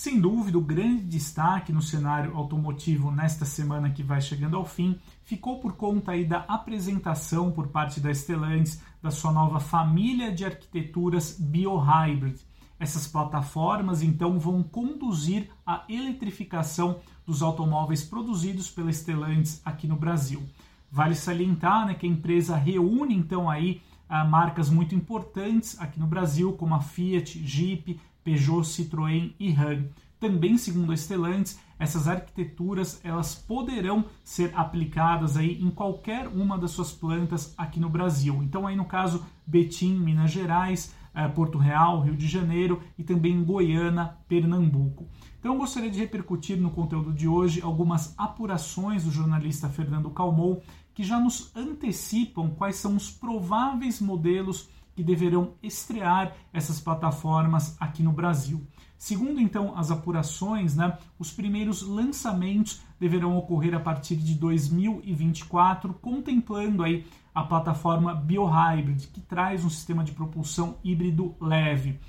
Sem dúvida, o grande destaque no cenário automotivo nesta semana que vai chegando ao fim ficou por conta aí da apresentação por parte da Stellantis da sua nova família de arquiteturas BioHybrid. Essas plataformas então vão conduzir a eletrificação dos automóveis produzidos pela Stellantis aqui no Brasil. Vale salientar né, que a empresa reúne então aí ah, marcas muito importantes aqui no Brasil, como a Fiat, Jeep, Peugeot, Citroën e RAM. Também, segundo a Stellantis, essas arquiteturas elas poderão ser aplicadas aí em qualquer uma das suas plantas aqui no Brasil. Então, aí no caso Betim, Minas Gerais, eh, Porto Real, Rio de Janeiro e também Goiânia, Pernambuco. Então, eu gostaria de repercutir no conteúdo de hoje algumas apurações do jornalista Fernando Calmou que já nos antecipam quais são os prováveis modelos que deverão estrear essas plataformas aqui no Brasil. Segundo então as apurações, né, os primeiros lançamentos deverão ocorrer a partir de 2024, contemplando aí a plataforma BioHybrid, que traz um sistema de propulsão híbrido leve.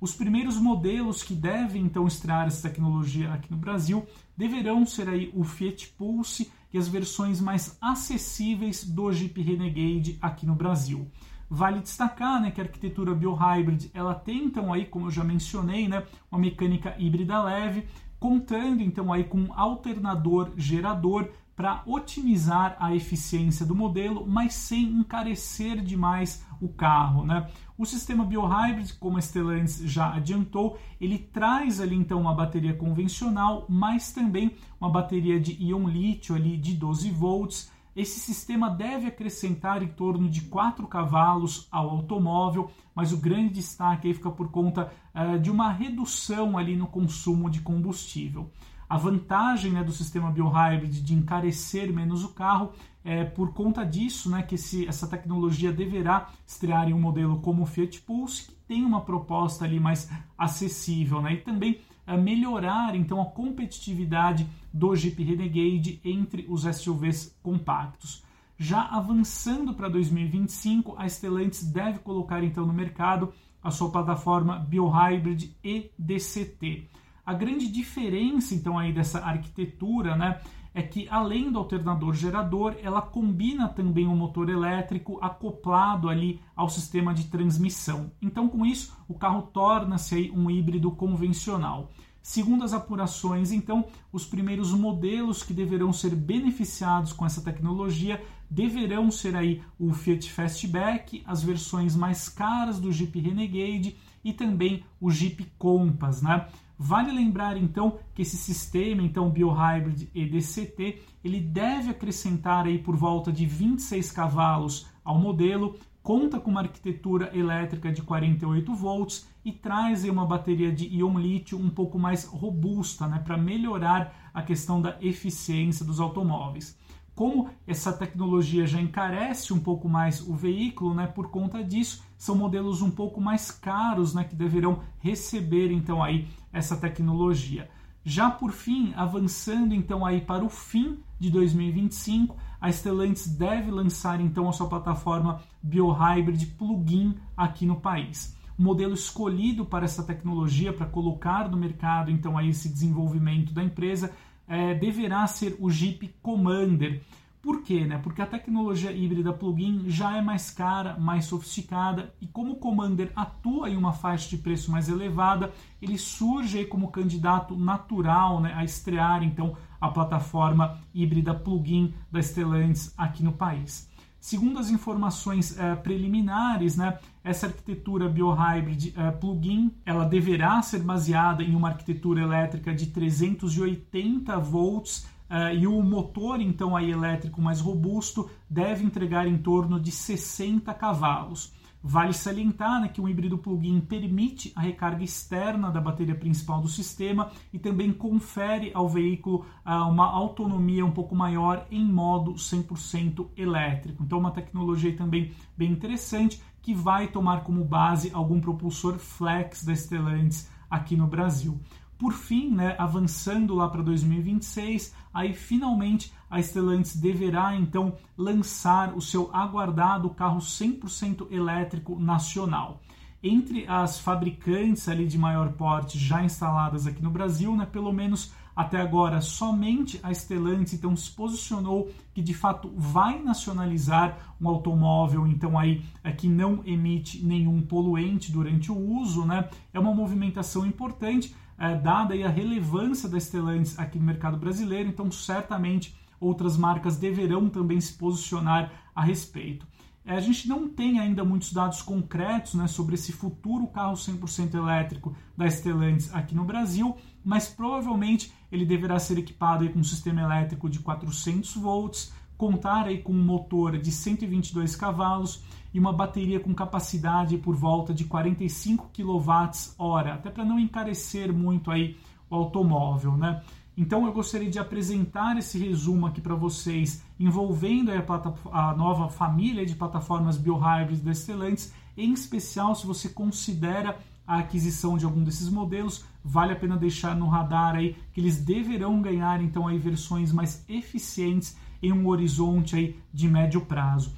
Os primeiros modelos que devem então estrear essa tecnologia aqui no Brasil deverão ser aí o Fiat Pulse e as versões mais acessíveis do Jeep Renegade aqui no Brasil. Vale destacar né, que a arquitetura biohybrid ela tem então aí, como eu já mencionei, né, uma mecânica híbrida leve, contando então aí com um alternador gerador para otimizar a eficiência do modelo, mas sem encarecer demais o carro. Né? O sistema biohybrid, como a Stellantis já adiantou, ele traz ali então uma bateria convencional, mas também uma bateria de íon lítio ali de 12 volts esse sistema deve acrescentar em torno de 4 cavalos ao automóvel, mas o grande destaque aí fica por conta uh, de uma redução ali no consumo de combustível. A vantagem né, do sistema biohybrid de encarecer menos o carro é por conta disso né, que esse, essa tecnologia deverá estrear em um modelo como o Fiat Pulse, que tem uma proposta ali mais acessível, né, e também melhorar então a competitividade do Jeep Renegade entre os SUVs compactos. Já avançando para 2025, a Stellantis deve colocar então no mercado a sua plataforma BioHybrid EDCT. A grande diferença então aí dessa arquitetura, né, é que além do alternador gerador, ela combina também um motor elétrico acoplado ali ao sistema de transmissão. Então, com isso, o carro torna-se um híbrido convencional. Segundo as apurações, então, os primeiros modelos que deverão ser beneficiados com essa tecnologia deverão ser aí o Fiat Fastback, as versões mais caras do Jeep Renegade e também o Jeep Compass, né? Vale lembrar então que esse sistema, então BioHybrid EDCT, ele deve acrescentar aí por volta de 26 cavalos ao modelo, conta com uma arquitetura elétrica de 48 volts e traz uma bateria de íon lítio um pouco mais robusta, né, para melhorar a questão da eficiência dos automóveis. Como essa tecnologia já encarece um pouco mais o veículo, né, por conta disso, são modelos um pouco mais caros, né, que deverão receber então aí essa tecnologia. Já por fim, avançando então aí para o fim de 2025, a Stellantis deve lançar então a sua plataforma BioHybrid plug-in aqui no país. O modelo escolhido para essa tecnologia, para colocar no mercado então aí esse desenvolvimento da empresa, é, deverá ser o Jeep Commander. Por quê? Né? Porque a tecnologia híbrida plug-in já é mais cara, mais sofisticada e como o Commander atua em uma faixa de preço mais elevada, ele surge como candidato natural né, a estrear então a plataforma híbrida plug-in da Stellantis aqui no país. Segundo as informações eh, preliminares, né, essa arquitetura biohybrid eh, plug-in ela deverá ser baseada em uma arquitetura elétrica de 380 volts Uh, e o motor, então, aí elétrico mais robusto, deve entregar em torno de 60 cavalos. Vale salientar né, que o híbrido plug-in permite a recarga externa da bateria principal do sistema e também confere ao veículo uh, uma autonomia um pouco maior em modo 100% elétrico. Então, uma tecnologia também bem interessante que vai tomar como base algum propulsor flex da Stellantis aqui no Brasil. Por fim, né, avançando lá para 2026, aí finalmente a Stellantis deverá então lançar o seu aguardado carro 100% elétrico nacional. entre as fabricantes ali de maior porte já instaladas aqui no Brasil, né, pelo menos até agora, somente a Stellantis então se posicionou que de fato vai nacionalizar um automóvel, então aí é, que não emite nenhum poluente durante o uso, né? É uma movimentação importante, é, dada aí a relevância da Stellantis aqui no mercado brasileiro, então certamente outras marcas deverão também se posicionar a respeito. É, a gente não tem ainda muitos dados concretos né, sobre esse futuro carro 100% elétrico da Stellantis aqui no Brasil, mas provavelmente ele deverá ser equipado aí com um sistema elétrico de 400 volts, contar aí com um motor de 122 cavalos e uma bateria com capacidade por volta de 45 kWh, até para não encarecer muito aí o automóvel, né? Então eu gostaria de apresentar esse resumo aqui para vocês, envolvendo a, a, nova família de plataformas biohybrids da Stellantis, em especial se você considera a aquisição de algum desses modelos, vale a pena deixar no radar aí que eles deverão ganhar então aí versões mais eficientes em um horizonte aí de médio prazo.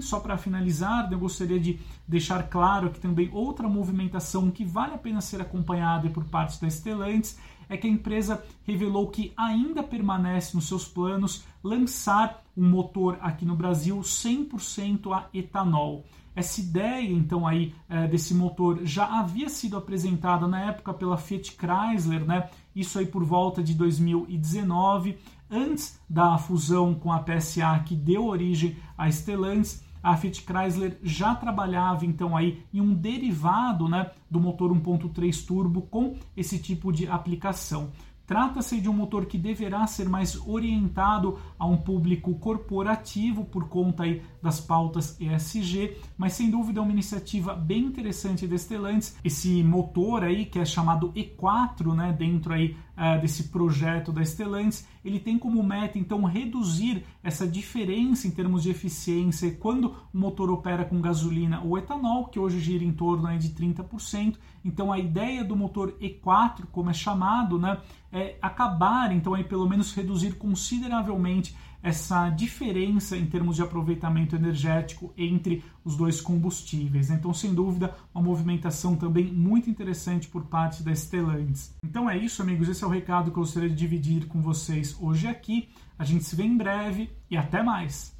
Só para finalizar, eu gostaria de deixar claro que também outra movimentação que vale a pena ser acompanhada por parte da Stellantis é que a empresa revelou que ainda permanece nos seus planos lançar um motor aqui no Brasil 100% a etanol. Essa ideia, então, aí é, desse motor já havia sido apresentada na época pela Fiat Chrysler, né? Isso aí por volta de 2019, antes da fusão com a PSA que deu origem à Stellantis a Fiat Chrysler já trabalhava então aí em um derivado né, do motor 1.3 turbo com esse tipo de aplicação. Trata-se de um motor que deverá ser mais orientado a um público corporativo por conta aí das pautas ESG, mas sem dúvida é uma iniciativa bem interessante da Stellantis. Esse motor aí que é chamado E4, né, dentro aí uh, desse projeto da Stellantis, ele tem como meta então reduzir essa diferença em termos de eficiência quando o motor opera com gasolina ou etanol, que hoje gira em torno aí de 30%. Então a ideia do motor E4, como é chamado, né, é acabar então aí pelo menos reduzir consideravelmente essa diferença em termos de aproveitamento energético entre os dois combustíveis. Então, sem dúvida, uma movimentação também muito interessante por parte da Stellantis. Então é isso, amigos. Esse é o recado que eu gostaria de dividir com vocês hoje aqui. A gente se vê em breve e até mais!